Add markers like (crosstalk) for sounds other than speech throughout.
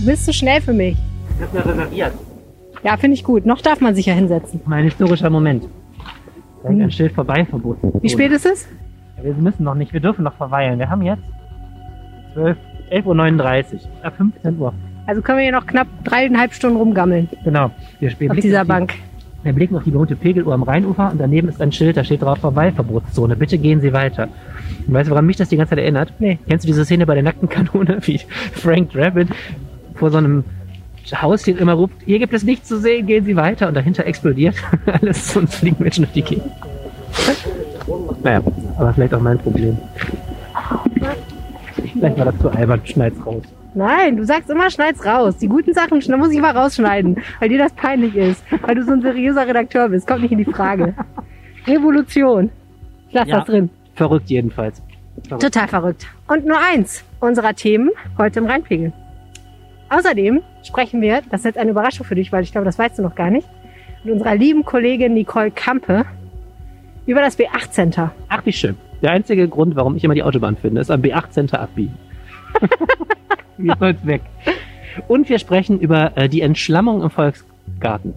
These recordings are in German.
Du bist zu schnell für mich. Ich habe ja reserviert. Ja, finde ich gut. Noch darf man sich ja hinsetzen. Mein historischer Moment. Da hängt ein Schild vorbei verboten. Wie spät ist es? Ja, wir müssen noch nicht, wir dürfen noch verweilen. Wir haben jetzt 12, 11.39 Uhr. Ab 15 Uhr. Also können wir hier noch knapp dreieinhalb Stunden rumgammeln Genau. Wir, wir auf dieser die, Bank. Wir blicken auf die bewohnte Pegeluhr am Rheinufer und daneben ist ein Schild, da steht drauf Verweilverbotszone. Bitte gehen Sie weiter. Und weißt du, woran mich das die ganze Zeit erinnert? Nee. Kennst du diese Szene bei der nackten Kanone, wie Frank Drabin vor so einem Haus steht immer ruft, hier gibt es nichts zu sehen, gehen Sie weiter und dahinter explodiert (laughs) alles und fliegen Menschen durch die Gegend. Naja, aber vielleicht auch mein Problem. Vielleicht war das zu albern, schneid's raus. Nein, du sagst immer, schneid's raus. Die guten Sachen da muss ich mal rausschneiden, weil dir das peinlich ist. Weil du so ein seriöser Redakteur bist. Kommt nicht in die Frage. Revolution. Ich lass Ja. das drin. Verrückt jedenfalls. Verrückt. Total verrückt. Und nur eins unserer Themen heute im Rheinpegel. Außerdem sprechen wir, das ist jetzt eine Überraschung für dich, weil ich glaube, das weißt du noch gar nicht, mit unserer lieben Kollegin Nicole Kampe über das B8 Center. Ach, wie schön. Der einzige Grund, warum ich immer die Autobahn finde, ist am B8 Center abbiegen. (laughs) Wie soll's weg. Und wir sprechen über äh, die Entschlammung im Volksgarten.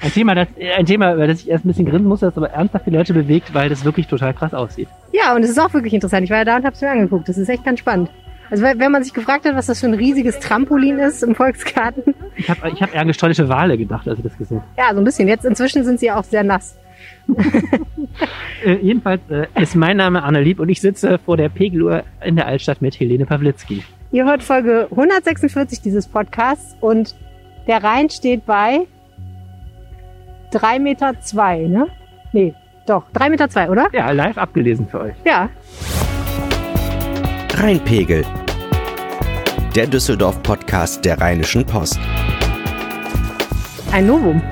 Ein Thema, das, äh, ein Thema, über das ich erst ein bisschen grinsen muss, das aber ernsthaft die Leute bewegt, weil das wirklich total krass aussieht. Ja, und es ist auch wirklich interessant. Ich war ja da und habe es mir angeguckt. Das ist echt ganz spannend. Also wenn man sich gefragt hat, was das für ein riesiges Trampolin ist im Volksgarten. Ich habe ich hab eher an gestollte Wale gedacht, als ich das gesehen Ja, so ein bisschen. Jetzt inzwischen sind sie auch sehr nass. (laughs) äh, Jedenfalls äh, ist mein Name Anne Lieb und ich sitze vor der Pegeluhr in der Altstadt mit Helene Pawlitzki. Ihr hört Folge 146 dieses Podcasts und der Rhein steht bei 3 Meter, zwei, ne? Nee, doch, 3 Meter, zwei, oder? Ja, live abgelesen für euch. Ja, Rheinpegel. Der Düsseldorf-Podcast der Rheinischen Post. ein Novum.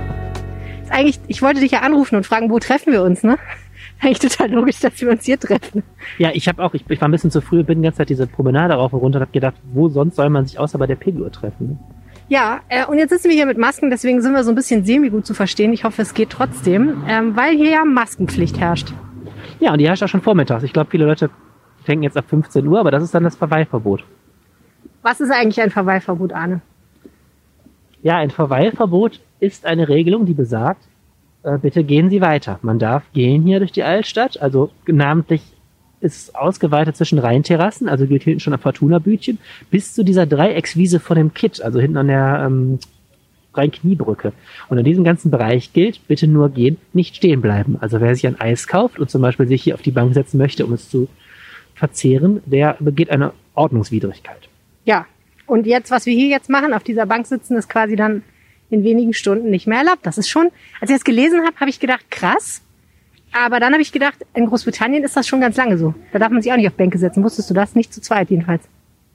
Ist eigentlich, ich wollte dich ja anrufen und fragen, wo treffen wir uns, ne? (laughs) Eigentlich total logisch, dass wir uns hier treffen. Ja, ich habe auch, ich, ich war ein bisschen zu früh, bin die ganze Zeit diese Promenade rauf und runter und habe gedacht, wo sonst soll man sich außer bei der Pegeluhr treffen? Ja, äh, und jetzt sitzen wir hier mit Masken, deswegen sind wir so ein bisschen semi-gut zu verstehen. Ich hoffe, es geht trotzdem, ähm, weil hier ja Maskenpflicht herrscht. Ja, und die herrscht auch schon vormittags. Ich glaube, viele Leute denken jetzt ab 15 Uhr, aber das ist dann das Verweilverbot. Was ist eigentlich ein Verweilverbot, Arne? Ja, ein Verweilverbot ist eine Regelung, die besagt, äh, bitte gehen Sie weiter. Man darf gehen hier durch die Altstadt, also namentlich ist ausgeweitet zwischen Rheinterrassen, also gilt hinten schon am Fortuna-Bütchen, bis zu dieser Dreieckswiese vor dem Kitt, also hinten an der ähm, Rhein-Kniebrücke. Und in diesem ganzen Bereich gilt, bitte nur gehen, nicht stehen bleiben. Also wer sich ein Eis kauft und zum Beispiel sich hier auf die Bank setzen möchte, um es zu verzehren, der begeht eine Ordnungswidrigkeit. Ja, und jetzt, was wir hier jetzt machen, auf dieser Bank sitzen, ist quasi dann in wenigen Stunden nicht mehr erlaubt. Das ist schon, als ich das gelesen habe, habe ich gedacht, krass. Aber dann habe ich gedacht, in Großbritannien ist das schon ganz lange so. Da darf man sich auch nicht auf Bänke setzen. Wusstest du das? Nicht zu zweit jedenfalls.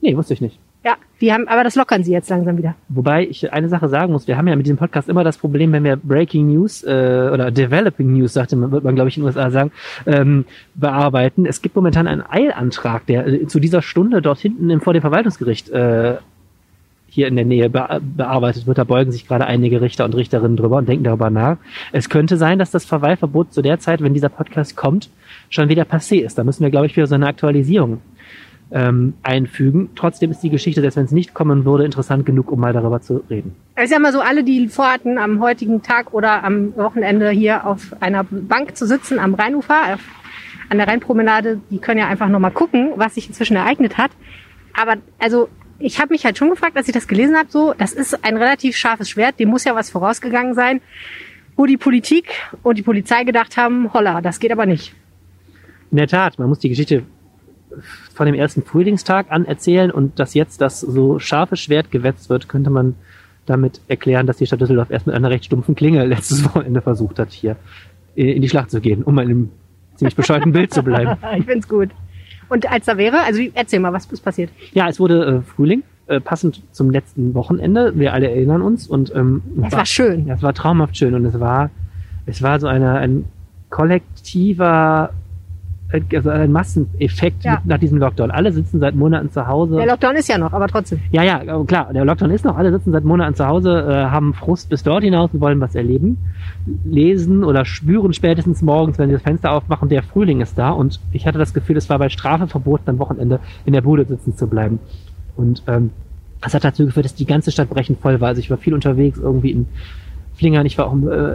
Nee, wusste ich nicht. Ja, die haben, aber das lockern sie jetzt langsam wieder. Wobei ich eine Sache sagen muss, wir haben ja mit diesem Podcast immer das Problem, wenn wir Breaking News äh, oder Developing News, sagte man, wird man glaube ich in den USA sagen, ähm, bearbeiten. Es gibt momentan einen Eilantrag, der äh, zu dieser Stunde dort hinten im, vor dem Verwaltungsgericht äh, hier in der Nähe be bearbeitet wird. Da beugen sich gerade einige Richter und Richterinnen drüber und denken darüber nach. Es könnte sein, dass das Verweilverbot zu der Zeit, wenn dieser Podcast kommt, schon wieder passé ist. Da müssen wir, glaube ich, wieder so eine Aktualisierung ähm, einfügen. Trotzdem ist die Geschichte, selbst wenn es nicht kommen würde, interessant genug, um mal darüber zu reden. Also ich sag mal so, alle, die vorhatten, am heutigen Tag oder am Wochenende hier auf einer Bank zu sitzen am Rheinufer, auf, an der Rheinpromenade, die können ja einfach nochmal gucken, was sich inzwischen ereignet hat. Aber also ich habe mich halt schon gefragt, als ich das gelesen habe, so, das ist ein relativ scharfes Schwert, dem muss ja was vorausgegangen sein, wo die Politik und die Polizei gedacht haben, holla, das geht aber nicht. In der Tat, man muss die Geschichte von dem ersten Frühlingstag an erzählen und dass jetzt das so scharfe Schwert gewetzt wird, könnte man damit erklären, dass die Stadt Düsseldorf erst mit einer recht stumpfen Klinge letztes Wochenende versucht hat, hier in die Schlacht zu gehen, um in einem ziemlich bescheuerten Bild zu bleiben. (laughs) ich find's gut. Und als da wäre, also erzähl mal, was ist passiert? Ja, es wurde äh, Frühling, äh, passend zum letzten Wochenende. Wir alle erinnern uns und ähm, Es war schön. Ja, es war traumhaft schön und es war, es war so eine, ein kollektiver, also ein Masseneffekt Ja. nach diesem Lockdown. Alle sitzen seit Monaten zu Hause. Der Lockdown ist ja noch, aber trotzdem. Ja, ja, äh, klar, der Lockdown ist noch, alle sitzen seit Monaten zu Hause, äh, haben Frust bis dort hinaus und wollen was erleben. Lesen oder spüren spätestens morgens, wenn sie das Fenster aufmachen, der Frühling ist da und ich hatte das Gefühl, es war bei Strafe verboten, am Wochenende in der Bude sitzen zu bleiben. Und ähm, Das hat dazu geführt, dass die ganze Stadt brechend voll war. Also ich war viel unterwegs, irgendwie in Flingern, ich war auch im äh,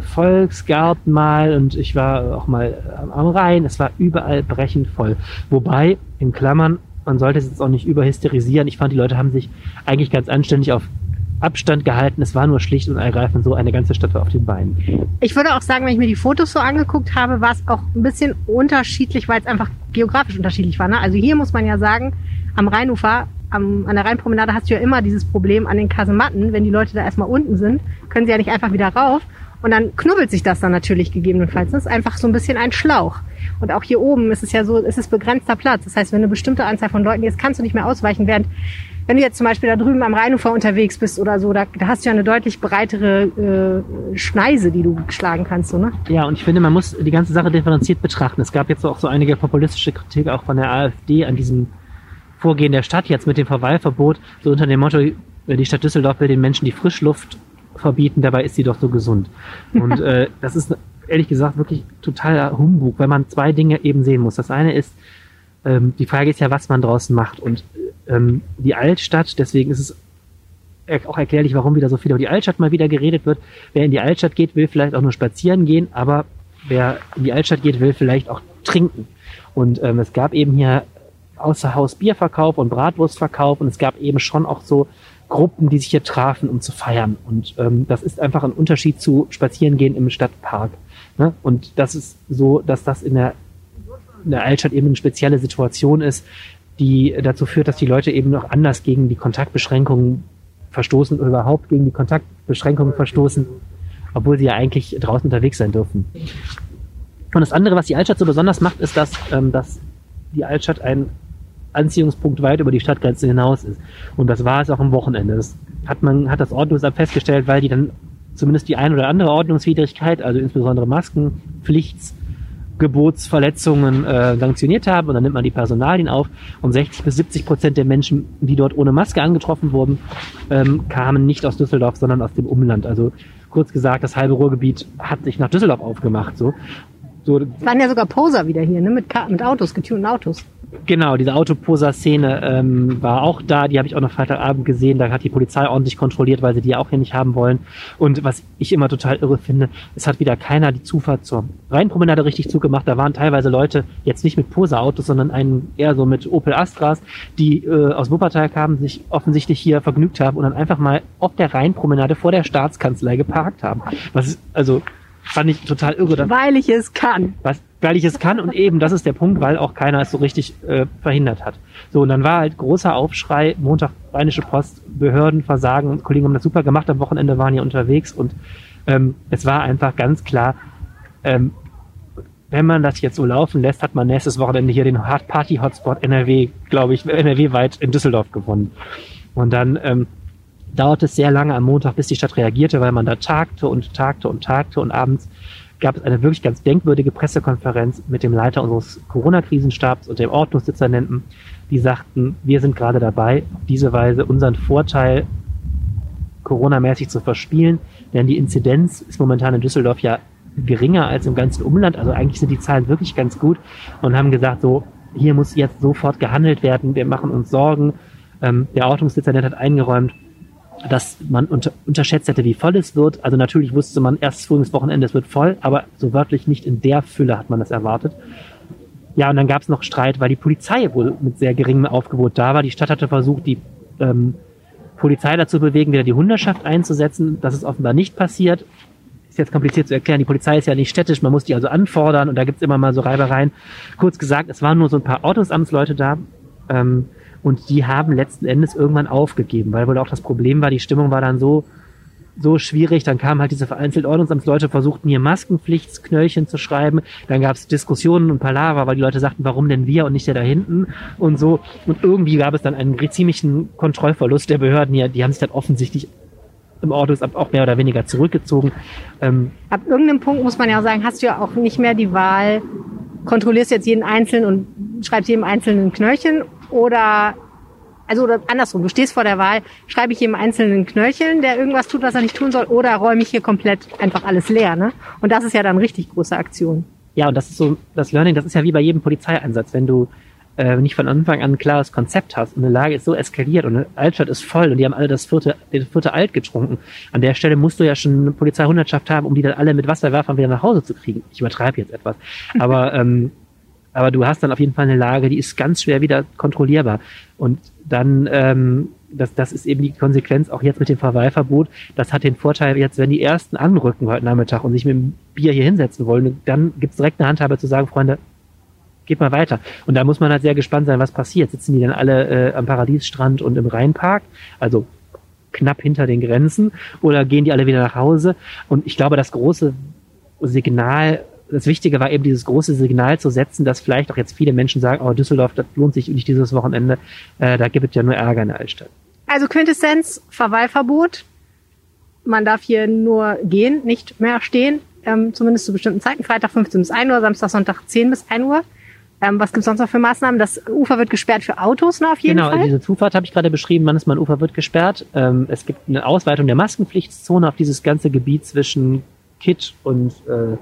Volksgarten mal und ich war auch mal am Rhein. Es war überall brechend voll. Wobei, in Klammern, man sollte es jetzt auch nicht überhysterisieren. Ich fand, die Leute haben sich eigentlich ganz anständig auf Abstand gehalten. Es war nur schlicht und ergreifend so, eine ganze Stadt war auf den Beinen. Ich würde auch sagen, wenn ich mir die Fotos so angeguckt habe, war es auch ein bisschen unterschiedlich, weil es einfach geografisch unterschiedlich war. Ne? Also hier muss man ja sagen, am Rheinufer, am, an der Rheinpromenade hast du ja immer dieses Problem an den Kasematten. Wenn die Leute da erstmal unten sind, können sie ja nicht einfach wieder rauf. Und dann knubbelt sich das dann natürlich gegebenenfalls. Das ist einfach so ein bisschen ein Schlauch. Und auch hier oben ist es ja so, es ist begrenzter Platz. Das heißt, wenn eine bestimmte Anzahl von Leuten ist, kannst du nicht mehr ausweichen. Während, wenn du jetzt zum Beispiel da drüben am Rheinufer unterwegs bist oder so, da, da hast du ja eine deutlich breitere äh, Schneise, die du schlagen kannst. So, ne? Ja, und ich finde, man muss die ganze Sache differenziert betrachten. Es gab jetzt auch so einige populistische Kritik auch von der AfD an diesem Vorgehen der Stadt jetzt mit dem Verweilverbot, so unter dem Motto, die Stadt Düsseldorf will den Menschen die Frischluft verbieten, dabei ist sie doch so gesund. Und (laughs) äh, das ist ehrlich gesagt wirklich totaler Humbug, weil man zwei Dinge eben sehen muss. Das eine ist, ähm, die Frage ist ja, was man draußen macht. Und ähm, die Altstadt, deswegen ist es auch erklärlich, warum wieder so viel über die Altstadt mal wieder geredet wird. Wer in die Altstadt geht, will vielleicht auch nur spazieren gehen, aber wer in die Altstadt geht, will vielleicht auch trinken. Und ähm, es gab eben hier außer Haus Bierverkauf und Bratwurstverkauf und es gab eben schon auch so Gruppen, die sich hier trafen, um zu feiern. Und ähm, das ist einfach ein Unterschied zu Spazierengehen im Stadtpark. Ne? Und das ist so, dass das in der, in der Altstadt eben eine spezielle Situation ist, die dazu führt, dass die Leute eben noch anders gegen die Kontaktbeschränkungen verstoßen oder überhaupt gegen die Kontaktbeschränkungen verstoßen, obwohl sie ja eigentlich draußen unterwegs sein dürfen. Und das andere, was die Altstadt so besonders macht, ist, dass, ähm, dass die Altstadt ein Anziehungspunkt weit über die Stadtgrenze hinaus ist. Und das war es auch am Wochenende. Das hat man, hat das Ordnungsamt festgestellt, weil die dann zumindest die ein oder andere Ordnungswidrigkeit, also insbesondere Maskenpflichts, Gebotsverletzungen äh, sanktioniert haben und dann nimmt man die Personalien auf und 60 bis 70 Prozent der Menschen, die dort ohne Maske angetroffen wurden, ähm, kamen nicht aus Düsseldorf, sondern aus dem Umland. Also kurz gesagt, das halbe Ruhrgebiet hat sich nach Düsseldorf aufgemacht. So. So, es waren ja sogar Poser wieder hier, ne? mit, mit Autos, getunten Autos. Genau, diese Autoposer-Szene ähm, war auch da, die habe ich auch noch Freitagabend gesehen, da hat die Polizei ordentlich kontrolliert, weil sie die auch hier nicht haben wollen. Und was ich immer total irre finde, es hat wieder keiner die Zufahrt zur Rheinpromenade richtig zugemacht. Da waren teilweise Leute, jetzt nicht mit Poser-Autos, sondern einen eher so mit Opel Astras, die äh, aus Wuppertal kamen, sich offensichtlich hier vergnügt haben und dann einfach mal auf der Rheinpromenade vor der Staatskanzlei geparkt haben. Was ist, also fand ich total irre. Weil ich es kann. Was, weil ich es kann und eben, das ist der Punkt, weil auch keiner es so richtig äh, verhindert hat. So, und dann war halt großer Aufschrei, Montag Rheinische Post, Behörden versagen, Kollegen haben das super gemacht, am Wochenende waren hier unterwegs und ähm, es war einfach ganz klar, ähm, wenn man das jetzt so laufen lässt, hat man nächstes Wochenende hier den Party-Hotspot NRW, glaube ich, NRW-weit in Düsseldorf gewonnen. Und dann ähm, dauerte es sehr lange am Montag, bis die Stadt reagierte, weil man da tagte und tagte und tagte. Und abends gab es eine wirklich ganz denkwürdige Pressekonferenz mit dem Leiter unseres Corona-Krisenstabs und dem Ordnungsdezernenten, die sagten, wir sind gerade dabei, auf diese Weise unseren Vorteil Corona-mäßig zu verspielen, denn die Inzidenz ist momentan in Düsseldorf ja geringer als im ganzen Umland, also eigentlich sind die Zahlen wirklich ganz gut und haben gesagt, so, hier muss jetzt sofort gehandelt werden, wir machen uns Sorgen. Ähm, der Ordnungsdezernent hat eingeräumt, dass man unter, unterschätzt hätte, wie voll es wird. Also natürlich wusste man erst frühes Wochenende, es wird voll, aber so wörtlich nicht in der Fülle hat man das erwartet. Ja, und dann gab es noch Streit, weil die Polizei wohl mit sehr geringem Aufgebot da war. Die Stadt hatte versucht, die ähm, Polizei dazu bewegen, wieder die Hunderschaft einzusetzen. Das ist offenbar nicht passiert. Ist jetzt kompliziert zu erklären. Die Polizei ist ja nicht städtisch, man muss die also anfordern und da gibt's immer mal so Reibereien. Kurz gesagt, es waren nur so ein paar Ordnungsamtsleute da. Ähm, und die haben letzten Endes irgendwann aufgegeben, weil wohl auch das Problem war, die Stimmung war dann so, so schwierig. Dann kamen halt diese vereinzelt Ordnungsamtsleute, versuchten hier Maskenpflichtsknöllchen zu schreiben. Dann gab es Diskussionen und Palaver, weil die Leute sagten, warum denn wir und nicht der da hinten und so. Und irgendwie gab es dann einen ziemlichen Kontrollverlust der Behörden hier. Die haben sich dann offensichtlich im Ordnungsamt auch mehr oder weniger zurückgezogen. Ähm Ab irgendeinem Punkt muss man ja sagen, hast du ja auch nicht mehr die Wahl, kontrollierst jetzt jeden Einzelnen und schreibst jedem Einzelnen ein Knöllchen oder also oder andersrum, du stehst vor der Wahl, schreibe ich jedem einzelnen Knöllchen, der irgendwas tut, was er nicht tun soll, oder räume ich hier komplett einfach alles leer, ne? Und das ist ja dann richtig große Aktion. Ja, und das ist so das Learning, das ist ja wie bei jedem Polizeieinsatz, wenn du äh, nicht von Anfang an ein klares Konzept hast und eine Lage ist so eskaliert und eine Altstadt ist voll und die haben alle das vierte, den vierte Alt getrunken. An der Stelle musst du ja schon eine Polizeihundertschaft haben, um die dann alle mit Wasserwerfern wieder nach Hause zu kriegen. Ich übertreibe jetzt etwas. (laughs) Aber, ähm, aber du hast dann auf jeden Fall eine Lage, die ist ganz schwer wieder kontrollierbar. Und dann, ähm, das, das ist eben die Konsequenz auch jetzt mit dem Verweilverbot. Das hat den Vorteil jetzt, wenn die Ersten anrücken heute Nachmittag und sich mit dem Bier hier hinsetzen wollen, dann gibt es direkt eine Handhabe zu sagen, Freunde, geht mal weiter. Und da muss man halt sehr gespannt sein, was passiert. Sitzen die dann alle äh, am Paradiesstrand und im Rheinpark, also knapp hinter den Grenzen, oder gehen die alle wieder nach Hause? Und ich glaube, das große Signal, das Wichtige war eben dieses große Signal zu setzen, dass vielleicht auch jetzt viele Menschen sagen, oh, Düsseldorf, das lohnt sich nicht dieses Wochenende, äh, da gibt es ja nur Ärger in der Altstadt. Also Quintessenz, Verweilverbot. Man darf hier nur gehen, nicht mehr stehen, ähm, zumindest zu bestimmten Zeiten. Freitag 15 bis 1 Uhr, Samstag, Sonntag 10 bis 1 Uhr. Ähm, was gibt's sonst noch für Maßnahmen? Das Ufer wird gesperrt für Autos, ne, auf jeden genau, Fall. diese Zufahrt habe ich gerade beschrieben. Mannesmann Ufer wird gesperrt. Ähm, es gibt eine Ausweitung der Maskenpflichtszone auf dieses ganze Gebiet zwischen Kitt und äh,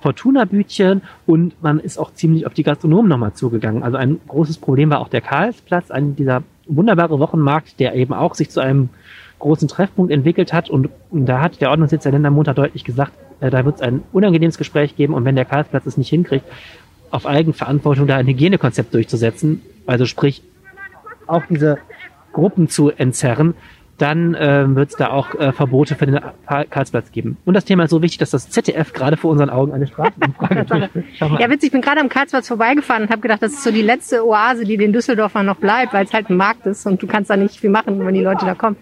Fortuna-Bütchen und man ist auch ziemlich auf die Gastronomen nochmal zugegangen. Also ein großes Problem war auch der Karlsplatz, ein dieser wunderbare Wochenmarkt, der eben auch sich zu einem großen Treffpunkt entwickelt hat und da hat der Ordnungssitz der Länder Montag deutlich gesagt, äh, da wird es ein unangenehmes Gespräch geben und wenn der Karlsplatz es nicht hinkriegt, auf Eigenverantwortung da ein Hygienekonzept durchzusetzen, also sprich auch diese Gruppen zu entzerren, dann äh, wird es da auch äh, Verbote für den Karlsplatz geben. Und das Thema ist so wichtig, dass das ZDF gerade vor unseren Augen eine Straßenumfrage durchführt. Ja, witzig, ich bin gerade am Karlsplatz vorbeigefahren und habe gedacht, das ist so die letzte Oase, die den Düsseldorfern noch bleibt, weil es halt ein Markt ist und du kannst da nicht viel machen, wenn die Leute da kommen.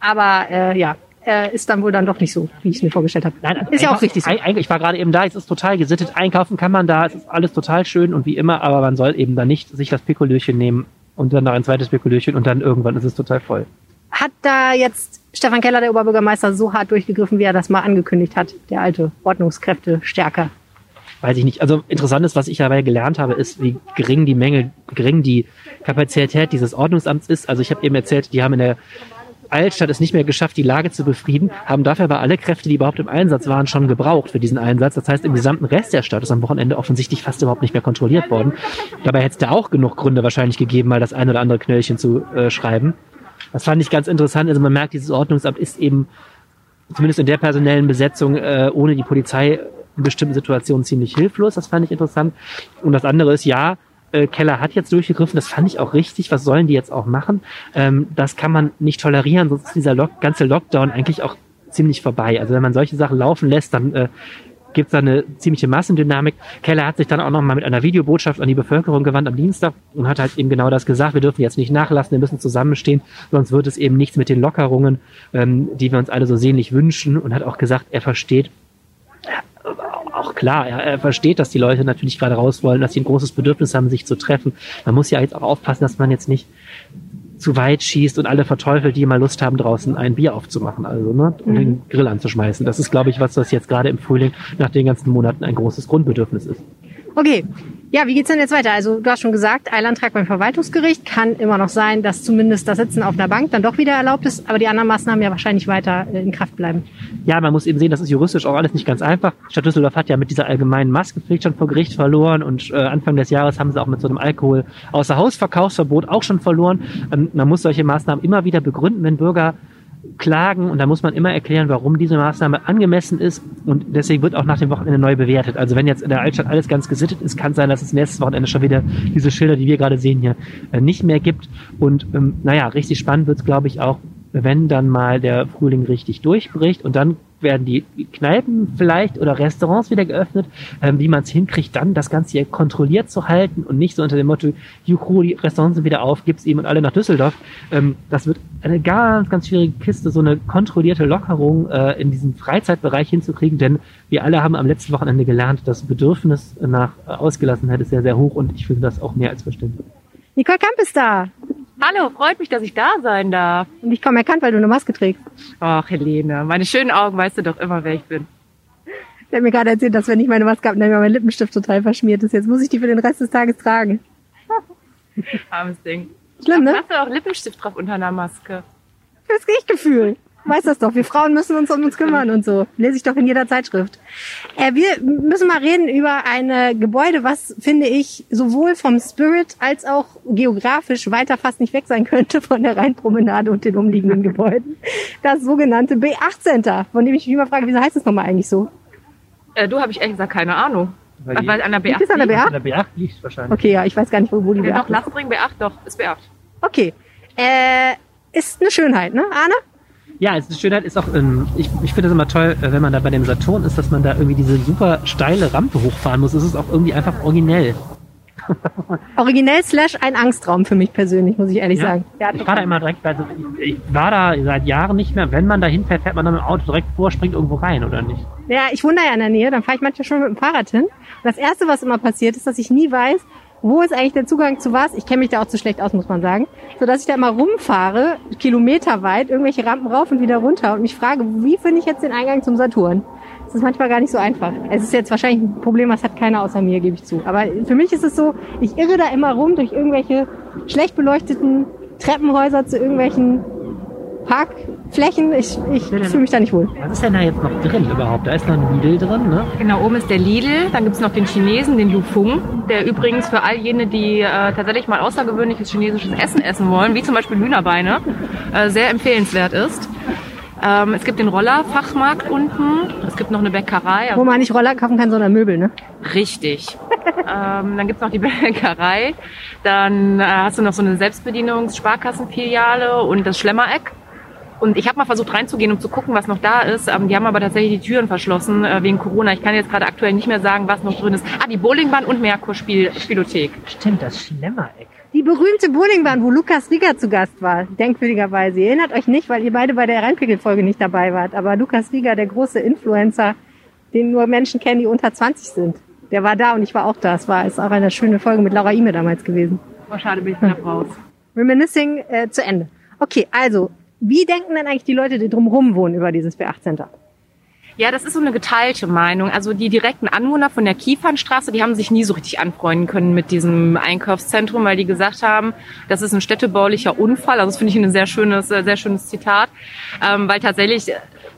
Aber äh, ja, äh, ist dann wohl dann doch nicht so, wie ich es mir vorgestellt habe. Nein, ist ja auch richtig so. Ich war gerade eben da, es ist total gesittet, einkaufen kann man da, es ist alles total schön und wie immer, aber man soll eben da nicht sich das Pikolöchen nehmen und dann noch ein zweites Pikolöchen und dann irgendwann ist es total voll. Hat da jetzt Stefan Keller, der Oberbürgermeister, so hart durchgegriffen, wie er das mal angekündigt hat, der alte Ordnungskräfte stärker? Weiß ich nicht. Also interessant ist, was ich dabei gelernt habe, ist, wie gering die Menge, gering die Kapazität dieses Ordnungsamts ist. Also ich habe eben erzählt, die haben in der Altstadt es nicht mehr geschafft, die Lage zu befrieden, haben dafür aber alle Kräfte, die überhaupt im Einsatz waren, schon gebraucht für diesen Einsatz. Das heißt, im gesamten Rest der Stadt ist am Wochenende offensichtlich fast überhaupt nicht mehr kontrolliert worden. Dabei hätte es da auch genug Gründe wahrscheinlich gegeben, mal das ein oder andere Knöllchen zu äh, schreiben. Das fand ich ganz interessant. Also man merkt, dieses Ordnungsamt ist eben zumindest in der personellen Besetzung äh, ohne die Polizei in bestimmten Situationen ziemlich hilflos. Das fand ich interessant. Und das andere ist, ja, äh, Keller hat jetzt durchgegriffen, das fand ich auch richtig. Was sollen die jetzt auch machen? Ähm, das kann man nicht tolerieren, sonst ist dieser Lock ganze Lockdown eigentlich auch ziemlich vorbei. Also wenn man solche Sachen laufen lässt, dann äh, gibt es da eine ziemliche Massendynamik. Keller hat sich dann auch nochmal mit einer Videobotschaft an die Bevölkerung gewandt am Dienstag und hat halt eben genau das gesagt. Wir dürfen jetzt nicht nachlassen, wir müssen zusammenstehen, sonst wird es eben nichts mit den Lockerungen, ähm, die wir uns alle so sehnlich wünschen. Und hat auch gesagt, er versteht, auch klar, er, er versteht, dass die Leute natürlich gerade raus wollen, dass sie ein großes Bedürfnis haben, sich zu treffen. Man muss ja jetzt auch aufpassen, dass man jetzt nicht zu weit schießt und alle verteufelt, die mal Lust haben, draußen ein Bier aufzumachen, also ne, und mhm. den Grill anzuschmeißen. Das ist, glaube ich, was das jetzt gerade im Frühling nach den ganzen Monaten ein großes Grundbedürfnis ist. Okay, ja, wie geht's denn jetzt weiter? Also du hast schon gesagt, Eilantrag beim Verwaltungsgericht kann immer noch sein, dass zumindest das Sitzen auf einer Bank dann doch wieder erlaubt ist, aber die anderen Maßnahmen ja wahrscheinlich weiter äh, in Kraft bleiben. Ja, man muss eben sehen, das ist juristisch auch alles nicht ganz einfach. Stadt Düsseldorf hat ja mit dieser allgemeinen Maskenpflicht schon vor Gericht verloren und äh, Anfang des Jahres haben sie auch mit so einem Alkohol außer Hausverkaufsverbot auch schon verloren. Ähm, man muss solche Maßnahmen immer wieder begründen, wenn Bürger klagen und da muss man immer erklären, warum diese Maßnahme angemessen ist und deswegen wird auch nach dem Wochenende neu bewertet. Also wenn jetzt in der Altstadt alles ganz gesittet ist, kann es sein, dass es nächstes Wochenende schon wieder diese Schilder, die wir gerade sehen hier, äh, nicht mehr gibt. Und ähm, naja, richtig spannend wird es, glaube ich, auch, wenn dann mal der Frühling richtig durchbricht und dann werden die Kneipen vielleicht oder Restaurants wieder geöffnet, ähm, wie man es hinkriegt, dann das Ganze hier kontrolliert zu halten und nicht so unter dem Motto, juhu, die Restaurants sind wieder auf, gibt's ihm und alle nach Düsseldorf. Ähm, das wird eine ganz, ganz schwierige Kiste, so eine kontrollierte Lockerung äh, in diesem Freizeitbereich hinzukriegen, denn wir alle haben am letzten Wochenende gelernt, das Bedürfnis nach Ausgelassenheit ist sehr, sehr hoch und ich finde das auch mehr als verständlich. Nicole Kamp ist da. Hallo, freut mich, dass ich da sein darf. Und ich komme erkannt, weil du eine Maske trägst. Ach, Helene, meine schönen Augen weißt du doch immer, wer ich bin. Der hat mir gerade erzählt, dass wenn ich meine Maske habe, dann mein Lippenstift total verschmiert ist. Jetzt muss ich die für den Rest des Tages tragen. (laughs) Armes Ding. Schlimm, ne? Hast du auch Lippenstift drauf unter einer Maske? Fürs Riechgefühl. Weißt das doch, wir Frauen müssen uns um uns kümmern und so. Lese ich doch in jeder Zeitschrift. Äh, wir müssen mal reden über ein Gebäude, was, finde ich, sowohl vom Spirit als auch geografisch weiter fast nicht weg sein könnte von der Rheinpromenade und den umliegenden Gebäuden. Das sogenannte B8 Center, von dem ich mich immer frage, wieso heißt es nochmal eigentlich so? Äh, du habe ich ehrlich gesagt keine Ahnung. Weil Ach, weil an der Liegt B8 es an der liegt. B8? An der B8 liegt wahrscheinlich. Okay, ja, ich weiß gar nicht, wo, wo die Ja, B8 doch. Lastring B8, doch, ist B8. Okay. Äh, ist eine Schönheit, ne, Arne? Ja, es ist Schönheit ist auch, ähm, ich, ich finde das immer toll, äh, wenn man da bei dem Saturn ist, dass man da irgendwie diese super steile Rampe hochfahren muss. Es ist auch irgendwie einfach originell. (laughs) Originell slash ein Angstraum für mich persönlich, muss ich ehrlich Ja. sagen. Ja, Ich war da immer direkt, also ich, ich war da seit Jahren nicht mehr. Wenn man da hinfährt, fährt man dann mit dem Auto direkt vor, springt irgendwo rein, oder nicht? Ja, ich wohne ja in der Nähe, dann fahre ich manchmal schon mit dem Fahrrad hin. Und das Erste, was immer passiert, ist, dass ich nie weiß, wo ist eigentlich der Zugang zu was. Ich kenne mich da auch zu schlecht aus, muss man sagen. So dass ich da immer rumfahre, kilometerweit, irgendwelche Rampen rauf und wieder runter und mich frage, wie finde ich jetzt den Eingang zum Saturn? Das ist manchmal gar nicht so einfach. Es ist jetzt wahrscheinlich ein Problem, das hat keiner außer mir, gebe ich zu. Aber für mich ist es so, ich irre da immer rum durch irgendwelche schlecht beleuchteten Treppenhäuser zu irgendwelchen Parkflächen. Ich, ich fühle mich da nicht wohl. Was ist denn da jetzt noch drin überhaupt? Da ist noch ein Lidl drin, ne? Genau, oben ist der Lidl, dann gibt's noch den Chinesen, den Lufung, der übrigens für all jene, die äh, tatsächlich mal außergewöhnliches chinesisches Essen essen wollen, wie zum Beispiel Hühnerbeine, äh, sehr empfehlenswert ist. Ähm, es gibt den Rollerfachmarkt unten, es gibt noch eine Bäckerei. Wo man nicht Roller kaufen kann, sondern Möbel, ne? Richtig. (laughs) ähm, dann gibt's noch die (laughs) Bäckerei. Dann äh, hast du noch so eine Selbstbedienungs-Sparkassenfiliale und das Schlemmereck. Und ich habe mal versucht reinzugehen, um zu gucken, was noch da ist. Ähm, die haben aber tatsächlich die Türen verschlossen äh, wegen Corona. Ich kann jetzt gerade aktuell nicht mehr sagen, was noch drin ist. Ah, die Bowlingbahn und Merkur-Spielothek. Stimmt, das Schlemmereck. Die berühmte Bowlingbahn, wo Lukas Rieger zu Gast war, denkwürdigerweise. Ihr erinnert euch nicht, weil ihr beide bei der Rheinpickel-Folge nicht dabei wart. Aber Lukas Rieger, der große Influencer, den nur Menschen kennen, die unter 20 sind. Der war da und ich war auch da. Es war ist auch eine schöne Folge mit Laura Ime damals gewesen. Oh, schade, bin ich wieder raus. Reminiscing äh, zu Ende. Okay, also, wie denken denn eigentlich die Leute, die drumherum wohnen, über dieses B8 Center? Ja, das ist so eine geteilte Meinung. Also die direkten Anwohner von der Kiefernstraße, die haben sich nie so richtig anfreunden können mit diesem Einkaufszentrum, weil die gesagt haben, das ist ein städtebaulicher Unfall. Also das finde ich ein sehr schönes, äh, sehr schönes Zitat, ähm, weil tatsächlich,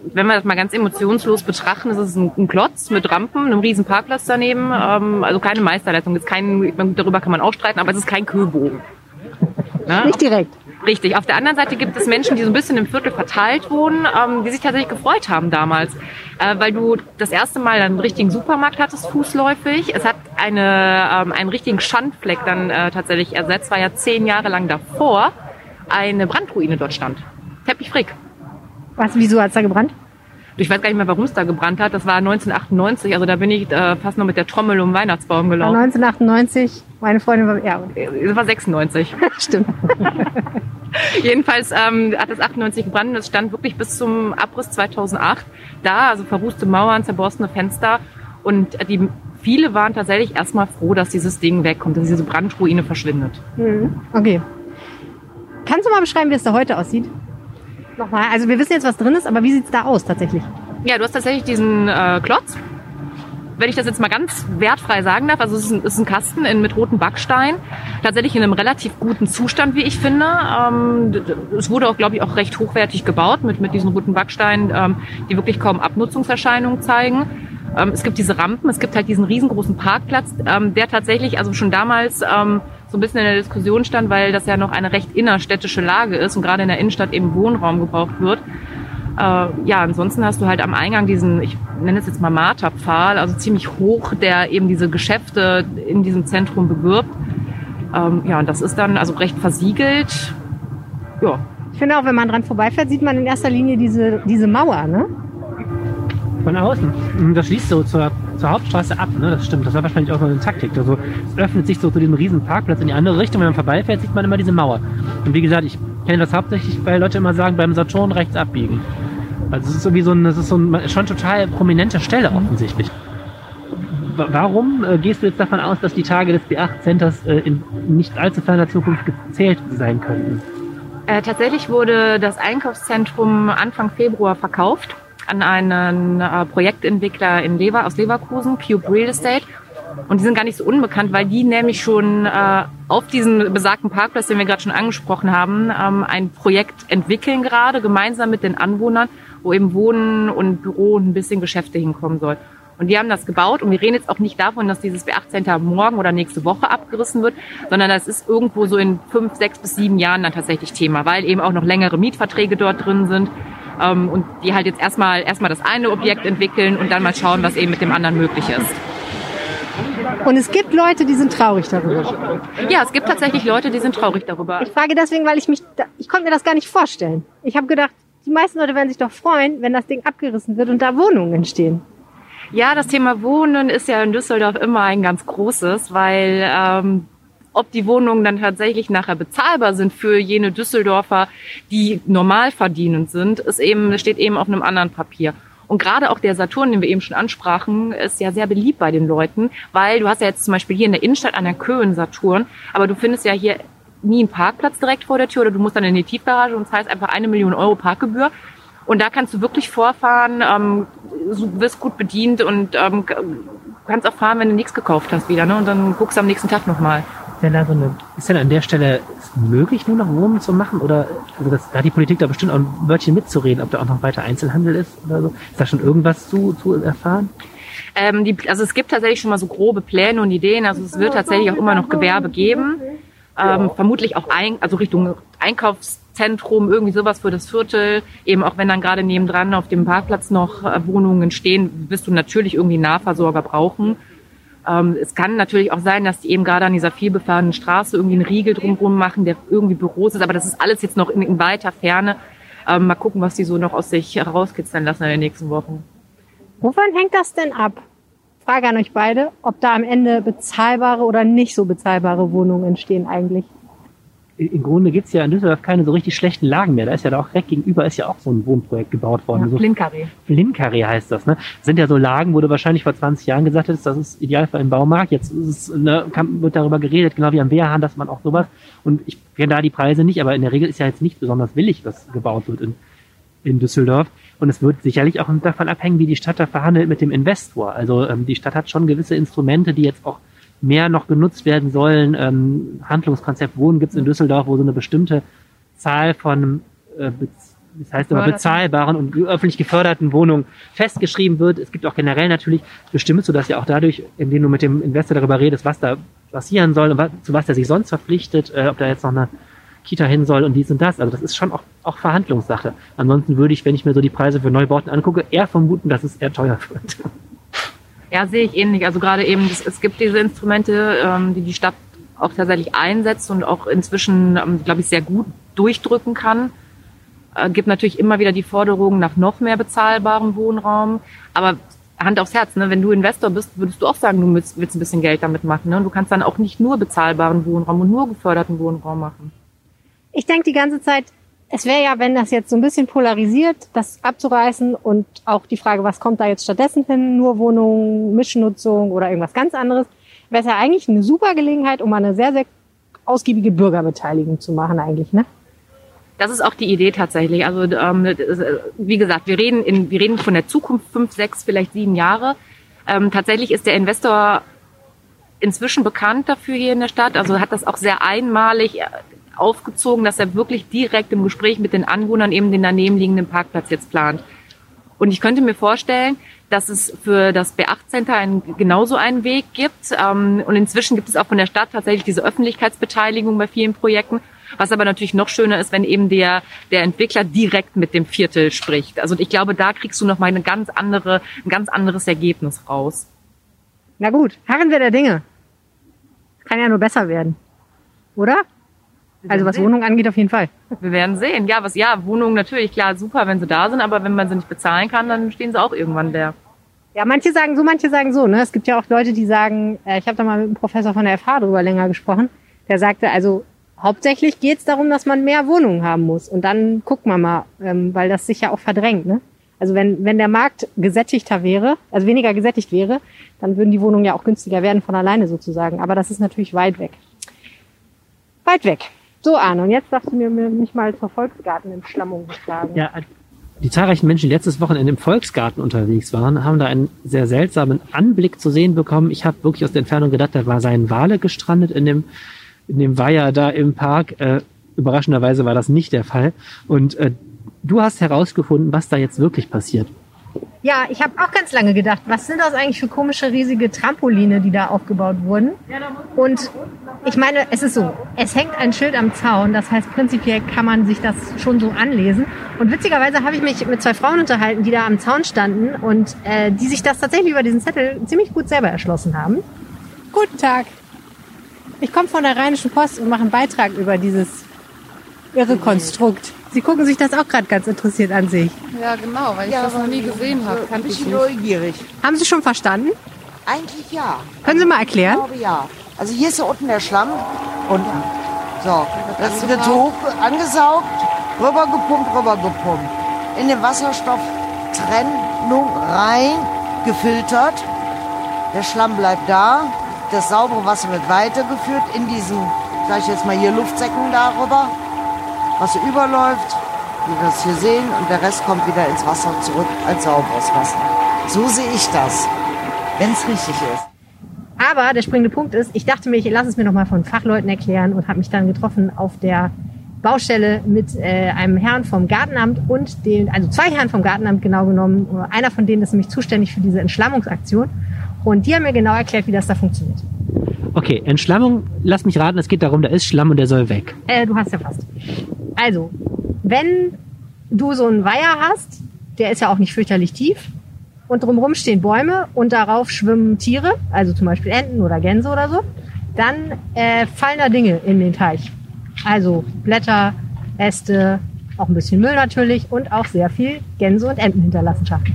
wenn wir das mal ganz emotionslos betrachten, ist es ein, ein Klotz mit Rampen, einem riesen Parkplatz daneben, ähm, also keine Meisterleistung, ist kein, darüber kann man auch streiten, aber es ist kein Köbogen. Ne? Nicht direkt. Richtig. Auf der anderen Seite gibt es Menschen, die so ein bisschen im Viertel verteilt wohnen, ähm, die sich tatsächlich gefreut haben damals, äh, weil du das erste Mal einen richtigen Supermarkt hattest, fußläufig. Es hat eine, ähm, einen richtigen Schandfleck dann äh, tatsächlich ersetzt, weil ja zehn Jahre lang davor eine Brandruine dort stand. Teppich Frick. Was, wieso hat's da gebrannt? Ich weiß gar nicht mehr, warum es da gebrannt hat. Das war 1998, also da bin ich äh, fast noch mit der Trommel um den Weihnachtsbaum gelaufen. 1998, meine Freundin war, ja, Das war 96. (laughs) stimmt. (laughs) Jedenfalls ähm, hat es 98 gebrannt und es stand wirklich bis zum Abriss 2008 da, also verrußte Mauern, zerborstene Fenster und die viele waren tatsächlich erstmal froh, dass dieses Ding wegkommt, dass diese Brandruine verschwindet. Mhm. Okay. Kannst du mal beschreiben, wie es da heute aussieht? Nochmal, also wir wissen jetzt, was drin ist, aber wie sieht's da aus tatsächlich? Ja, du hast tatsächlich diesen äh, Klotz. Wenn ich das jetzt mal ganz wertfrei sagen darf, also es ist ein, ist ein Kasten in, mit rotem Backstein, tatsächlich in einem relativ guten Zustand, wie ich finde. Ähm, es wurde auch, glaube ich, auch recht hochwertig gebaut mit, mit diesen roten Backsteinen, ähm, die wirklich kaum Abnutzungserscheinungen zeigen. Ähm, es gibt diese Rampen, es gibt halt diesen riesengroßen Parkplatz, ähm, der tatsächlich also schon damals ähm, so ein bisschen in der Diskussion stand, weil das ja noch eine recht innerstädtische Lage ist und gerade in der Innenstadt eben Wohnraum gebraucht wird. Äh, ja, ansonsten hast du halt am Eingang diesen, ich nenne es jetzt mal Marterpfahl, also ziemlich hoch, der eben diese Geschäfte in diesem Zentrum bewirbt. Ähm, ja, und das ist dann also recht versiegelt. Ja, Ich finde auch, wenn man dran vorbeifährt, sieht man in erster Linie diese, diese Mauer, ne? Von außen. Mhm, Das schließt so zur, zur Hauptstraße ab, ne? Das stimmt. Das war wahrscheinlich auch so eine Taktik. Also es öffnet sich so zu diesem riesen Parkplatz in die andere Richtung. Wenn man vorbeifährt, sieht man immer diese Mauer. Und wie gesagt, ich kenne das hauptsächlich, weil Leute immer sagen, beim Saturn rechts abbiegen. Also es ist irgendwie so ein, das ist so ein schon total prominente Stelle offensichtlich. Wa- Warum äh, gehst du jetzt davon aus, dass die Tage des B8 Centers äh, in nicht allzu ferner Zukunft gezählt sein könnten? Äh, tatsächlich wurde das Einkaufszentrum Anfang Februar verkauft an einen äh, Projektentwickler in Lever, aus Leverkusen, Cube Real Estate. Und die sind gar nicht so unbekannt, weil die nämlich schon äh, auf diesen besagten Parkplatz, den wir gerade schon angesprochen haben, ähm, ein Projekt entwickeln gerade, gemeinsam mit den Anwohnern, wo eben Wohnen und Büro und ein bisschen Geschäfte hinkommen soll. Und die haben das gebaut und wir reden jetzt auch nicht davon, dass dieses B8 morgen oder nächste Woche abgerissen wird, sondern das ist irgendwo so in fünf, sechs bis sieben Jahren dann tatsächlich Thema, weil eben auch noch längere Mietverträge dort drin sind ähm, und die halt jetzt erstmal erstmal das eine Objekt entwickeln und dann mal schauen, was eben mit dem anderen möglich ist. Und es gibt Leute, die sind traurig darüber. Ja, es gibt tatsächlich Leute, die sind traurig darüber. Ich frage deswegen, weil ich mich, ich konnte mir das gar nicht vorstellen. Ich habe gedacht, die meisten Leute werden sich doch freuen, wenn das Ding abgerissen wird und da Wohnungen entstehen. Ja, das Thema Wohnen ist ja in Düsseldorf immer ein ganz großes, weil ähm, ob die Wohnungen dann tatsächlich nachher bezahlbar sind für jene Düsseldorfer, die normal verdienend sind, ist eben, steht eben auf einem anderen Papier. Und gerade auch der Saturn, den wir eben schon ansprachen, ist ja sehr beliebt bei den Leuten, weil du hast ja jetzt zum Beispiel hier in der Innenstadt an der Köhen Saturn, aber du findest ja hier nie einen Parkplatz direkt vor der Tür oder du musst dann in die Tiefgarage und zahlst einfach eine Million Euro Parkgebühr. Und da kannst du wirklich vorfahren, ähm, du wirst gut bedient und ähm, kannst auch fahren, wenn du nichts gekauft hast wieder. Ne? Und dann guckst du am nächsten Tag nochmal. Ist da so eine, ist denn an der Stelle möglich, nur noch Wohnen zu machen? Oder also das, da hat die Politik da bestimmt auch ein Wörtchen mitzureden, ob da auch noch weiter Einzelhandel ist oder so? Ist da schon irgendwas zu, zu erfahren? Ähm, die, also es gibt tatsächlich schon mal so grobe Pläne und Ideen. Also es wird tatsächlich auch immer noch Gewerbe geben. Ähm, vermutlich auch ein, also Richtung Einkaufszentrum, irgendwie sowas für das Viertel. Eben auch wenn dann gerade nebendran auf dem Parkplatz noch äh, Wohnungen stehen, wirst du natürlich irgendwie Nahversorger brauchen. Ähm, es kann natürlich auch sein, dass die eben gerade an dieser vielbefahrenen Straße irgendwie einen Riegel drumherum machen, der irgendwie Büros ist, aber das ist alles jetzt noch in, in weiter Ferne. Ähm, mal gucken, was die so noch aus sich herauskitzeln lassen in den nächsten Wochen. Wovon hängt das denn ab? Frage an euch beide, ob da am Ende bezahlbare oder nicht so bezahlbare Wohnungen entstehen eigentlich im Grunde gibt's ja in Düsseldorf keine so richtig schlechten Lagen mehr. Da ist ja da auch direkt gegenüber ist ja auch so ein Wohnprojekt gebaut worden. Ja, so Flinkarree. Flinkarree heißt das. Ne? Das sind ja so Lagen, wo du wahrscheinlich vor 20 Jahren gesagt hättest, das ist ideal für einen Baumarkt. Jetzt ist es, ne, kann, wird darüber geredet, genau wie am Wehrhahn, dass man auch sowas. Und ich kenne da die Preise nicht, aber in der Regel ist ja jetzt nicht besonders billig, was gebaut wird in, in Düsseldorf. Und es wird sicherlich auch davon abhängen, wie die Stadt da verhandelt mit dem Investor. Also ähm, die Stadt hat schon gewisse Instrumente, die jetzt auch mehr noch genutzt werden sollen. Ähm, Handlungskonzept Wohnen gibt es in Düsseldorf, wo so eine bestimmte Zahl von äh, das heißt immer bezahlbaren und öffentlich geförderten Wohnungen festgeschrieben wird. Es gibt auch generell natürlich Bestimmungen, sodass ja auch dadurch, indem du mit dem Investor darüber redest, was da passieren soll und was, zu was er sich sonst verpflichtet, äh, ob da jetzt noch eine Kita hin soll und dies und das. Also das ist schon auch, auch Verhandlungssache. Ansonsten würde ich, wenn ich mir so die Preise für Neubauten angucke, eher vermuten, dass es eher teuer (laughs) wird. Ja, sehe ich ähnlich. Also gerade eben, es gibt diese Instrumente, ähm, die die Stadt auch tatsächlich einsetzt und auch inzwischen, ähm, glaube ich, sehr gut durchdrücken kann. Äh, gibt natürlich immer wieder die Forderung nach noch mehr bezahlbarem Wohnraum. Aber Hand aufs Herz, ne? wenn du Investor bist, würdest du auch sagen, du willst, willst ein bisschen Geld damit machen. Ne? Und du kannst dann auch nicht nur bezahlbaren Wohnraum und nur geförderten Wohnraum machen. Ich denke die ganze Zeit, es wäre ja, wenn das jetzt so ein bisschen polarisiert, das abzureißen und auch die Frage, was kommt da jetzt stattdessen hin, nur Wohnungen, Mischnutzung oder irgendwas ganz anderes, wäre es ja eigentlich eine super Gelegenheit, um eine sehr, sehr ausgiebige Bürgerbeteiligung zu machen eigentlich, ne? Das ist auch die Idee tatsächlich. Also ähm, wie gesagt, wir reden, in, wir reden von der Zukunft fünf, sechs, vielleicht sieben Jahre. Ähm, tatsächlich ist der Investor inzwischen bekannt dafür hier in der Stadt. Also hat das auch sehr einmalig aufgezogen, dass er wirklich direkt im Gespräch mit den Anwohnern eben den daneben liegenden Parkplatz jetzt plant. Und ich könnte mir vorstellen, dass es für das B8-Center ein, genauso einen Weg gibt. Ähm, und inzwischen gibt es auch von der Stadt tatsächlich diese Öffentlichkeitsbeteiligung bei vielen Projekten. Was aber natürlich noch schöner ist, wenn eben der, der Entwickler direkt mit dem Viertel spricht. Also ich glaube, da kriegst du noch mal eine ganz andere, ein ganz anderes Ergebnis raus. Na gut, harren wir der Dinge. Kann ja nur besser werden. Oder? Also was sehen. Wohnung angeht, auf jeden Fall. Wir werden sehen. Ja, was, ja, Wohnungen natürlich, klar, super, wenn sie da sind, aber wenn man sie nicht bezahlen kann, dann stehen sie auch irgendwann leer. Ja, manche sagen so, manche sagen so. Ne? Es gibt ja auch Leute, die sagen, äh, ich habe da mal mit einem Professor von der FH drüber länger gesprochen, der sagte, also hauptsächlich geht es darum, dass man mehr Wohnungen haben muss. Und dann guckt man mal, ähm, weil das sich ja auch verdrängt. Ne? Also wenn, wenn der Markt gesättigter wäre, also weniger gesättigt wäre, dann würden die Wohnungen ja auch günstiger werden von alleine sozusagen. Aber das ist natürlich weit weg. Weit weg. So, Arne, und jetzt darfst du mir mich mal zur Volksgarten in Schlammung schlagen. Ja, die zahlreichen Menschen, die letztes Wochenende im Volksgarten unterwegs waren, haben da einen sehr seltsamen Anblick zu sehen bekommen. Ich habe wirklich aus der Entfernung gedacht, da war sein Wale gestrandet in dem, in dem Weiher da im Park. Äh, überraschenderweise war das nicht der Fall. Und äh, du hast herausgefunden, was da jetzt wirklich passiert. Ja, ich habe auch ganz lange gedacht, was sind das eigentlich für komische riesige Trampoline, die da aufgebaut wurden? Und ich meine, es ist so, es hängt ein Schild am Zaun, das heißt prinzipiell kann man sich das schon so anlesen. Und witzigerweise habe ich mich mit zwei Frauen unterhalten, die da am Zaun standen und äh, die sich das tatsächlich über diesen Zettel ziemlich gut selber erschlossen haben. Guten Tag. Ich komme von der Rheinischen Post und mache einen Beitrag über dieses irre Konstrukt. Sie gucken sich das auch gerade ganz interessiert an sich. Ja, genau, weil ich das noch nie gesehen habe. Ein Kannte ich bisschen nicht. neugierig. Haben Sie schon verstanden? Eigentlich ja. Können Sie mal Ich erklären? glaube ja. Also hier ist ja unten der Schlamm. Unten. So, das wird hoch angesaugt, rübergepumpt, rübergepumpt. In den Wasserstofftrennung rein, gefiltert. Der Schlamm bleibt da. Das saubere Wasser wird weitergeführt in diesen, sag ich jetzt mal hier, Luftsäcken darüber. Wasser überläuft, wie wir das hier sehen, und der Rest kommt wieder ins Wasser zurück als sauberes Wasser. So sehe ich das, wenn es richtig ist. Aber der springende Punkt ist, ich dachte mir, ich lasse es mir nochmal von Fachleuten erklären und habe mich dann getroffen auf der Baustelle mit äh, einem Herrn vom Gartenamt und den, also zwei Herren vom Gartenamt genau genommen. Einer von denen ist nämlich zuständig für diese Entschlammungsaktion. Und die haben mir genau erklärt, wie das da funktioniert. Okay, Entschlammung, lass mich raten, es geht darum, da ist Schlamm und der soll weg. Äh, du hast ja fast. Also, wenn du so einen Weiher hast, der ist ja auch nicht fürchterlich tief, und drumherum stehen Bäume und darauf schwimmen Tiere, also zum Beispiel Enten oder Gänse oder so, dann äh, fallen da Dinge in den Teich. Also Blätter, Äste, auch ein bisschen Müll natürlich und auch sehr viel Gänse- und Entenhinterlassenschaften.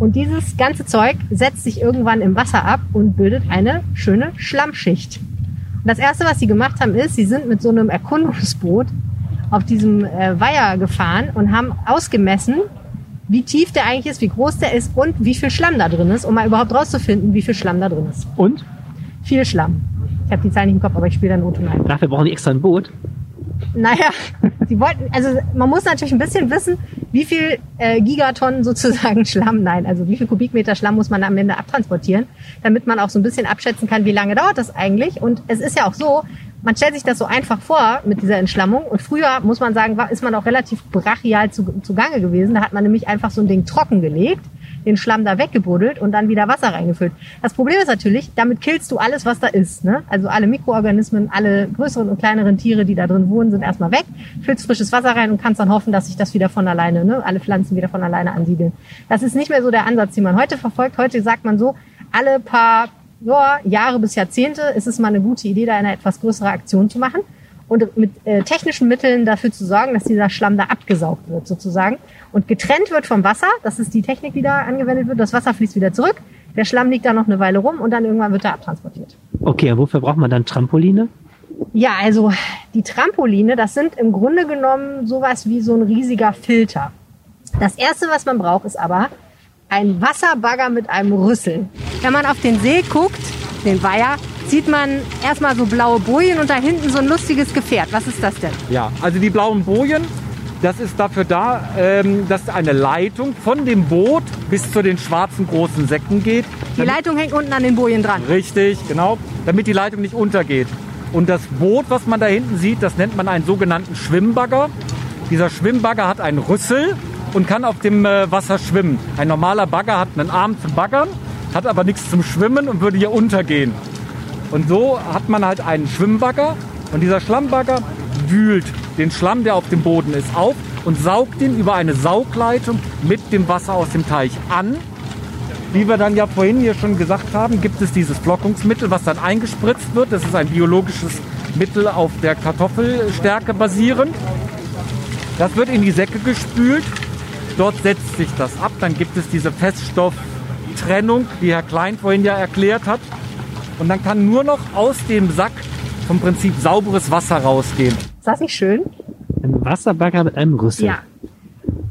Und dieses ganze Zeug setzt sich irgendwann im Wasser ab und bildet eine schöne Schlammschicht. Und das erste, was sie gemacht haben, ist, sie sind mit so einem Erkundungsboot auf diesem äh, Weiher gefahren und haben ausgemessen, wie tief der eigentlich ist, wie groß der ist und wie viel Schlamm da drin ist, um mal überhaupt rauszufinden, wie viel Schlamm da drin ist. Und? Viel Schlamm. Ich habe die Zahl nicht im Kopf, aber ich spiele dann Noten ein. Dafür brauchen die extra ein Boot. Naja, sie wollten, also man muss natürlich ein bisschen wissen, wie viel äh, Gigatonnen sozusagen (laughs) Schlamm, nein, also wie viel Kubikmeter Schlamm muss man am Ende abtransportieren, damit man auch so ein bisschen abschätzen kann, wie lange dauert das eigentlich. Und es ist ja auch so, man stellt sich das so einfach vor mit dieser Entschlammung. Und früher, muss man sagen, war, ist man auch relativ brachial zu, zugange gewesen. Da hat man nämlich einfach so ein Ding trockengelegt, den Schlamm da weggebuddelt und dann wieder Wasser reingefüllt. Das Problem ist natürlich, damit killst du alles, was da ist. Ne? Also alle Mikroorganismen, alle größeren und kleineren Tiere, die da drin wohnen, sind erstmal weg. Füllst frisches Wasser rein und kannst dann hoffen, dass sich das wieder von alleine, ne? alle Pflanzen wieder von alleine ansiedeln. Das ist nicht mehr so der Ansatz, den man heute verfolgt. Heute sagt man so, alle paar ja, Jahre bis Jahrzehnte ist es mal eine gute Idee, da eine etwas größere Aktion zu machen und mit äh, technischen Mitteln dafür zu sorgen, dass dieser Schlamm da abgesaugt wird sozusagen und getrennt wird vom Wasser. Das ist die Technik, die da angewendet wird. Das Wasser fließt wieder zurück. Der Schlamm liegt da noch eine Weile rum und dann irgendwann wird er abtransportiert. Okay, und wofür braucht man dann Trampoline? Ja, also die Trampoline, das sind im Grunde genommen sowas wie so ein riesiger Filter. Das erste, was man braucht, ist aber ein Wasserbagger mit einem Rüssel. Wenn man auf den See guckt, den Weiher, sieht man erstmal so blaue Bojen und da hinten so ein lustiges Gefährt. Was ist das denn? Ja, also die blauen Bojen, das ist dafür da, ähm, dass eine Leitung von dem Boot bis zu den schwarzen großen Säcken geht. Die Leitung hängt unten an den Bojen dran. Richtig, genau, damit die Leitung nicht untergeht. Und das Boot, was man da hinten sieht, das nennt man einen sogenannten Schwimmbagger. Dieser Schwimmbagger hat einen Rüssel und kann auf dem äh, Wasser schwimmen. Ein normaler Bagger hat einen Arm zum Baggern, hat aber nichts zum Schwimmen und würde hier untergehen. Und so hat man halt einen Schwimmbagger und dieser Schlammbagger wühlt den Schlamm, der auf dem Boden ist, auf und saugt ihn über eine Saugleitung mit dem Wasser aus dem Teich an. Wie wir dann ja vorhin hier schon gesagt haben, gibt es dieses Flockungsmittel, was dann eingespritzt wird. Das ist ein biologisches Mittel auf der Kartoffelstärke basierend. Das wird in die Säcke gespült. Dort setzt sich das ab. Dann gibt es diese Feststofftrennung, die Herr Klein vorhin ja erklärt hat. Und dann kann nur noch aus dem Sack vom Prinzip sauberes Wasser rausgehen. Ist das nicht schön? Ein Wasserbagger mit einem Rüssel. Ja.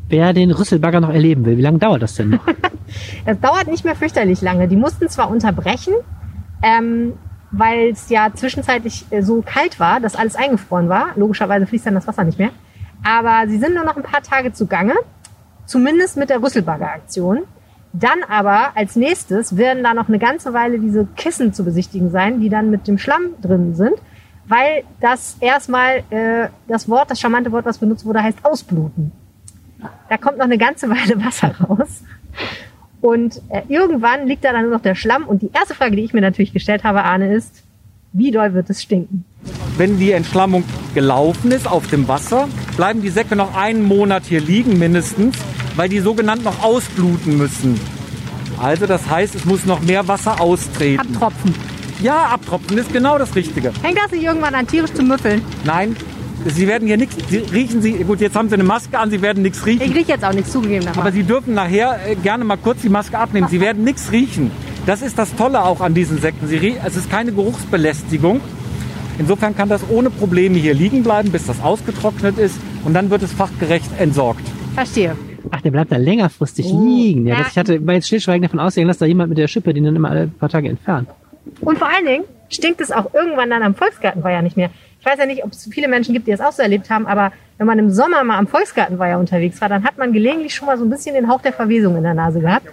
Wer den Rüsselbagger noch erleben will, wie lange dauert das denn noch? (laughs) Das dauert nicht mehr fürchterlich lange. Die mussten zwar unterbrechen, ähm, weil es ja zwischenzeitlich äh, so kalt war, dass alles eingefroren war. Logischerweise fließt dann das Wasser nicht mehr. Aber sie sind nur noch ein paar Tage zugange. Zumindest mit der Rüsselbagger-Aktion. Dann aber als nächstes werden da noch eine ganze Weile diese Kissen zu besichtigen sein, die dann mit dem Schlamm drin sind, weil das erstmal äh, das Wort, das charmante Wort, was benutzt wurde, heißt ausbluten. Da kommt noch eine ganze Weile Wasser raus. Und äh, irgendwann liegt da dann nur noch der Schlamm. Und die erste Frage, die ich mir natürlich gestellt habe, Arne, ist, wie doll wird es stinken? Wenn die Entschlammung gelaufen ist auf dem Wasser, bleiben die Säcke noch einen Monat hier liegen mindestens, weil die sogenannt noch ausbluten müssen. Also das heißt, es muss noch mehr Wasser austreten. Abtropfen. Ja, abtropfen ist genau das Richtige. Hängt das nicht irgendwann an tierisch zu müffeln? Nein, Sie werden hier nichts, Sie riechen Sie, gut, jetzt haben Sie eine Maske an, Sie werden nichts Ich riechen. rieche jetzt auch nichts zugegeben. Aber Sie dürfen nachher äh, gerne mal kurz die Maske abnehmen. Sie werden nichts riechen. Das ist das Tolle auch an diesen Sekten. Sie es ist keine Geruchsbelästigung. Insofern kann das ohne Probleme hier liegen bleiben, bis das ausgetrocknet ist. Und dann wird es fachgerecht entsorgt. Verstehe. Ach, der bleibt da längerfristig Oh. liegen. Ja, Ja. das, ich hatte mal jetzt stillschweigend davon ausgegangen, dass da jemand mit der Schippe den dann immer alle paar Tage entfernt. Und vor allen Dingen stinkt es auch irgendwann dann am Volksgartenweiher nicht mehr. Ich weiß ja nicht, ob es viele Menschen gibt, die das auch so erlebt haben, aber wenn man im Sommer mal am Volksgartenweiher unterwegs war, dann hat man gelegentlich schon mal so ein bisschen den Hauch der Verwesung in der Nase gehabt.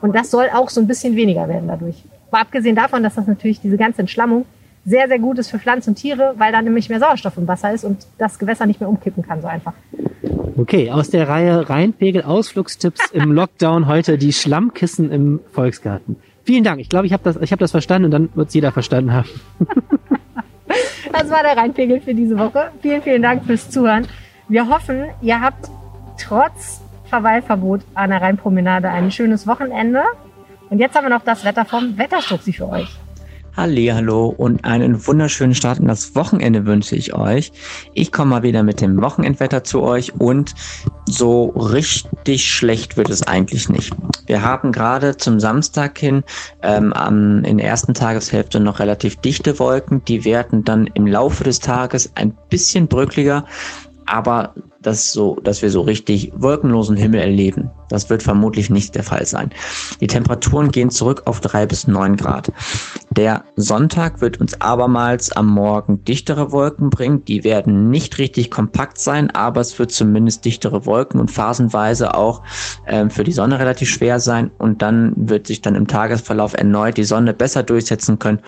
Und das soll auch so ein bisschen weniger werden dadurch. Aber abgesehen davon, dass das natürlich diese ganze Entschlammung sehr, sehr gut ist für Pflanzen und Tiere, weil dann nämlich mehr Sauerstoff im Wasser ist und das Gewässer nicht mehr umkippen kann, so einfach. Okay, aus der Reihe Rheinpegel Ausflugstipps im (laughs) Lockdown heute die Schlammkissen im Volksgarten. Vielen Dank. Ich glaube, ich habe das, ich habe das verstanden und dann wird es jeder verstanden haben. (laughs) Das war der Rheinpegel für diese Woche. Vielen, vielen Dank fürs Zuhören. Wir hoffen, ihr habt trotz Verweilverbot an der Rheinpromenade ein schönes Wochenende. Und jetzt haben wir noch das Wetter vom Wetterstupsi für euch. Hallo und einen wunderschönen Start in das Wochenende wünsche ich euch. Ich komme mal wieder mit dem Wochenendwetter zu euch und so richtig schlecht wird es eigentlich nicht. Wir haben gerade zum Samstag hin ähm, am, in der ersten Tageshälfte noch relativ dichte Wolken. Die werden dann im Laufe des Tages ein bisschen bröckliger, aber das so, dass wir so richtig wolkenlosen Himmel erleben. Das wird vermutlich nicht der Fall sein. Die Temperaturen gehen zurück auf drei bis neun Grad. Der Sonntag wird uns abermals am Morgen dichtere Wolken bringen. Die werden nicht richtig kompakt sein, aber es wird zumindest dichtere Wolken und phasenweise auch ähm, für die Sonne relativ schwer sein. Und dann wird sich dann im Tagesverlauf erneut die Sonne besser durchsetzen können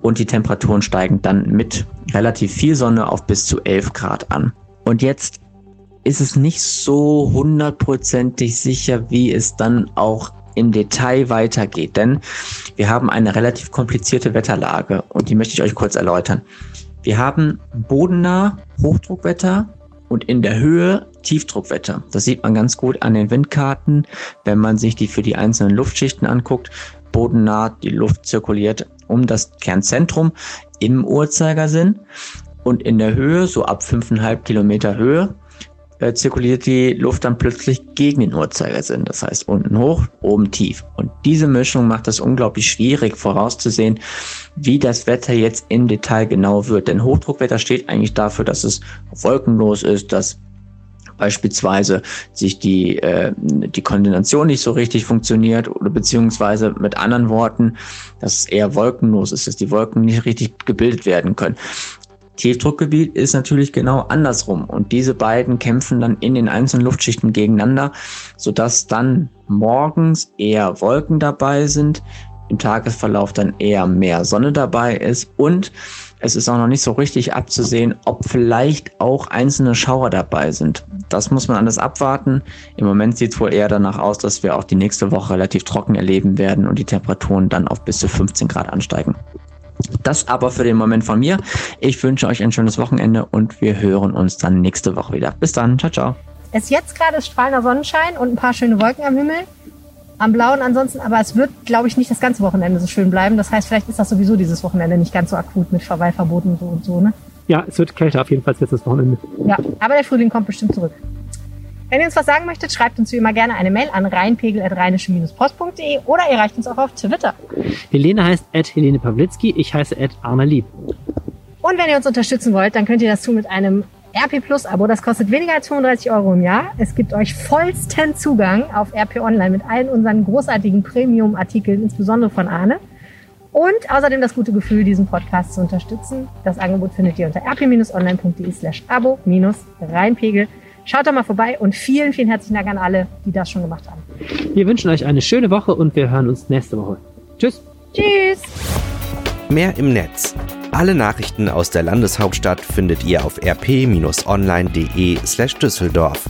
und die Temperaturen steigen dann mit relativ viel Sonne auf bis zu 11 Grad an. Und jetzt ist es nicht so hundertprozentig sicher, wie es dann auch im Detail weitergeht. Denn wir haben eine relativ komplizierte Wetterlage und die möchte ich euch kurz erläutern. Wir haben bodennah Hochdruckwetter und in der Höhe Tiefdruckwetter. Das sieht man ganz gut an den Windkarten, wenn man sich die für die einzelnen Luftschichten anguckt. Bodennah, die Luft zirkuliert um das Kernzentrum im Uhrzeigersinn und in der Höhe, so ab 5,5 Kilometer Höhe, äh, zirkuliert die Luft dann plötzlich gegen den Uhrzeigersinn. Das heißt unten hoch, oben tief. Und diese Mischung macht es unglaublich schwierig vorauszusehen, wie das Wetter jetzt im Detail genau wird. Denn Hochdruckwetter steht eigentlich dafür, dass es wolkenlos ist, dass beispielsweise sich die, äh, die Kondensation nicht so richtig funktioniert oder beziehungsweise mit anderen Worten, dass es eher wolkenlos ist, dass die Wolken nicht richtig gebildet werden können. Tiefdruckgebiet ist natürlich genau andersrum und diese beiden kämpfen dann in den einzelnen Luftschichten gegeneinander, sodass dann morgens eher Wolken dabei sind, im Tagesverlauf dann eher mehr Sonne dabei ist und es ist auch noch nicht so richtig abzusehen, ob vielleicht auch einzelne Schauer dabei sind. Das muss man alles abwarten. Im Moment sieht es wohl eher danach aus, dass wir auch die nächste Woche relativ trocken erleben werden und die Temperaturen dann auf bis zu 15 Grad ansteigen. Das aber für den Moment von mir. Ich wünsche euch ein schönes Wochenende und wir hören uns dann nächste Woche wieder. Bis dann. Ciao, ciao. Es ist jetzt gerade strahlender Sonnenschein und ein paar schöne Wolken am Himmel. Am blauen ansonsten, aber es wird, glaube ich, nicht das ganze Wochenende so schön bleiben. Das heißt, vielleicht ist das sowieso dieses Wochenende nicht ganz so akut mit Verweilverboten und so und so, ne? Ja, es wird kälter auf jeden Fall jetzt das Wochenende. Ja, aber der Frühling kommt bestimmt zurück. Wenn ihr uns was sagen möchtet, schreibt uns wie immer gerne eine Mail an rheinpegel.rheinische-post.de oder ihr reicht uns auch auf Twitter. Helene heißt Ed Helene Pawlitzki, ich heiße Ed Arne Lieb. Und wenn ihr uns unterstützen wollt, dann könnt ihr das tun mit einem RP Plus Abo. Das kostet weniger als 35 Euro im Jahr. Es gibt euch vollsten Zugang auf RP Online mit allen unseren großartigen Premium-Artikeln, insbesondere von Arne. Und außerdem das gute Gefühl, diesen Podcast zu unterstützen. Das Angebot findet ihr unter rp-online.de slash abo-rheinpegel. Schaut da mal vorbei und vielen, vielen herzlichen Dank an alle, die das schon gemacht haben. Wir wünschen euch eine schöne Woche und wir hören uns nächste Woche. Tschüss. Tschüss. Mehr im Netz. Alle Nachrichten aus der Landeshauptstadt findet ihr auf rp-online.de slash Düsseldorf.